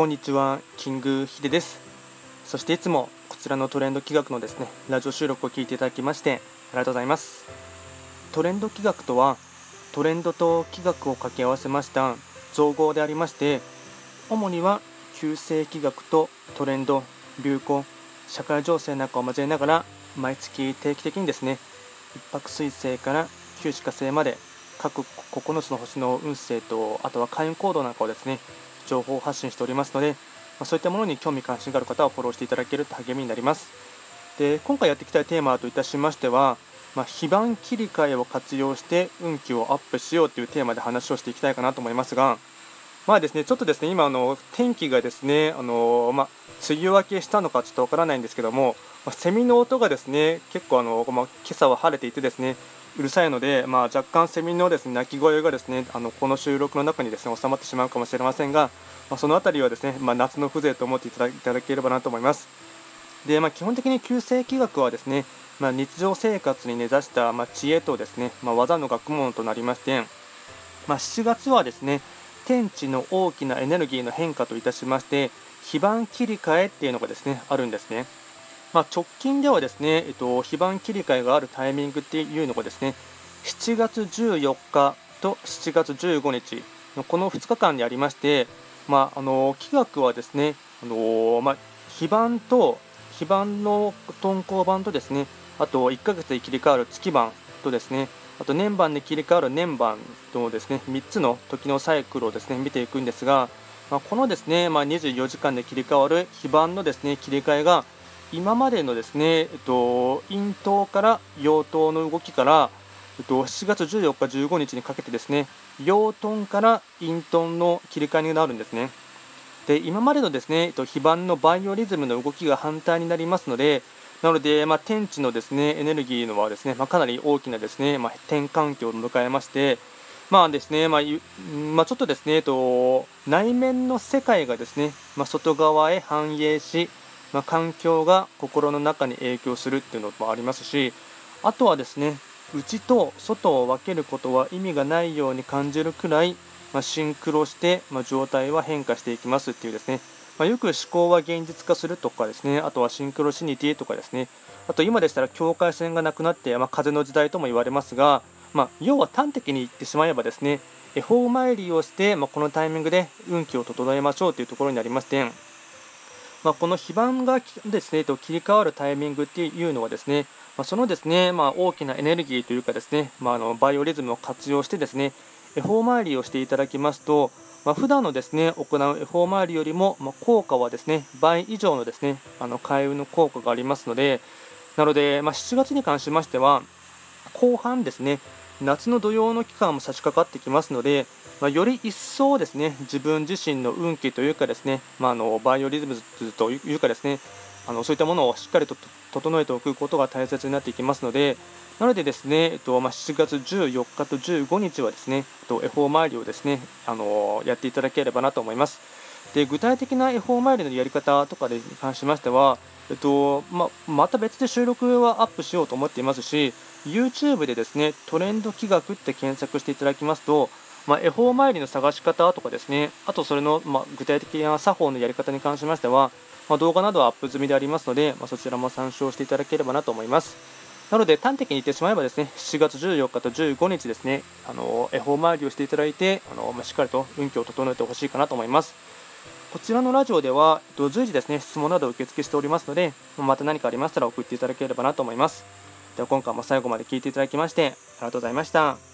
こんにちは、キングヒデです。そしていつもこちらのトレンド企画のですね、ラジオ収録を聞いていただきましてありがとうございます。トレンド企画とは、トレンドと企画を掛け合わせました造語でありまして、主には旧世企画とトレンド、流行、社会情勢なんかを交えながら、毎月定期的にですね、一泊水星から旧歯科星まで各9つの星の運勢とあとは開運行動なんかをですね情報を発信しておりますので、まそういったものに興味関心がある方はフォローしていただけると励みになります。で今回やっていきたいテーマといたしましては、まあ、非番切り替えを活用して運気をアップしようというテーマで話をしていきたいかなと思いますがまあですねちょっとですね今あの天気がですねあのまあ、梅雨明けしたのかちょっとわからないんですけども、まあ、セミの音がですね結構あの、まあ、今朝は晴れていてですねうるさいので、まあ、若干セミのですね鳴き声がですねあのこの収録の中にですね収まってしまうかもしれませんが、まあ、その辺りはですね、まあ、夏の風情と思っていただければなと思います。でまあ、基本的に旧世紀学はですね、まあ、日常生活に根ざした、まあ、知恵とですね、まあ、技の学問となりまして、まあ、7月はですね天地の大きなエネルギーの変化といたしまして非番切り替えっていうのがですねあるんですね。まあ、直近ではですね、えっと、非番切り替えがあるタイミングっていうのがですね7月14日と7月15日のこの2日間にありまして、まあ、あの気学はですね、あのまあ、非番と非番の鈍行版とですねあと1ヶ月で切り替わる月番とですねあと年番で切り替わる年番とですね3つの時のサイクルをですね見ていくんですが、まあ、このですね、まあ、24時間で切り替わる非番のですね切り替えが今までのですね、えっと、陰頭から陽頭の動きから、えっと、7月14日、15日にかけてですね、陽遁から陰遁の切り替えになるんですね。で今までのですね、えっと、非番のバイオリズムの動きが反対になりますので、なので、まあ、天地のですねエネルギーのはですね、まあ、かなり大きなですね、まあ、転換期を迎えまして、まあですねまあまあ、ちょっとですね、えっと、内面の世界がですね、まあ、外側へ反映し、まあ、環境が心の中に影響するっていうのもありますしあとはですね内と外を分けることは意味がないように感じるくらい、まあ、シンクロして、まあ、状態は変化していきますっていうですね、まあ、よく思考は現実化するとかですねあとはシンクロシニティとかですね。あと今でしたら境界線がなくなって、ま風の時代とも言われますが、ま要は端的に言ってしまえばですね恵方参りをして、まこのタイミングで運気を整えましょうというところになりましてまあ、この非番がですね、と切り替わるタイミングっていうのはですね、まあ、そのですね、まあ、大きなエネルギーというかですね、まあ、あのバイオリズムを活用してですね、恵方参りをしていただきますと、まあ、普段のですね行う恵方参りよりも、まあ、効果はですね倍以上のですねあの開運の効果がありますので、なので、まあ、7月に関しましては、後半ですね、夏の土曜の期間も差し掛かってきますので、まあ、より一層ですね自分自身の運気というかですね、まあ、あのバイオリズムというかですねあのそういったものをしっかりと整えておくことが大切になっていきますのでなのでですね、えっとまあ、7月14日と15日はですね、えっと、恵方参りをですねあのやっていただければなと思います。で具体的な恵方参りのやり方とかに関しましては、えっとままた別で収録はアップしようと思っていますし YouTube でですねトレンド企画って検索していただきますとま、恵方参りの探し方とかですね、あとそれの、ま、具体的な作法のやり方に関しましては、ま、動画などはアップ済みでありますので、まそちらも参照していただければなと思います。なので端的に言ってしまえばですね、7月14日と15日ですね、あの恵方参りをしていただいて、あのしっかりと運気を整えてほしいかなと思います。こちらのラジオでは、随時ですね、質問など受付しておりますので、また何かありましたら送っていただければなと思います。では今回も最後まで聴いていただきまして、ありがとうございました。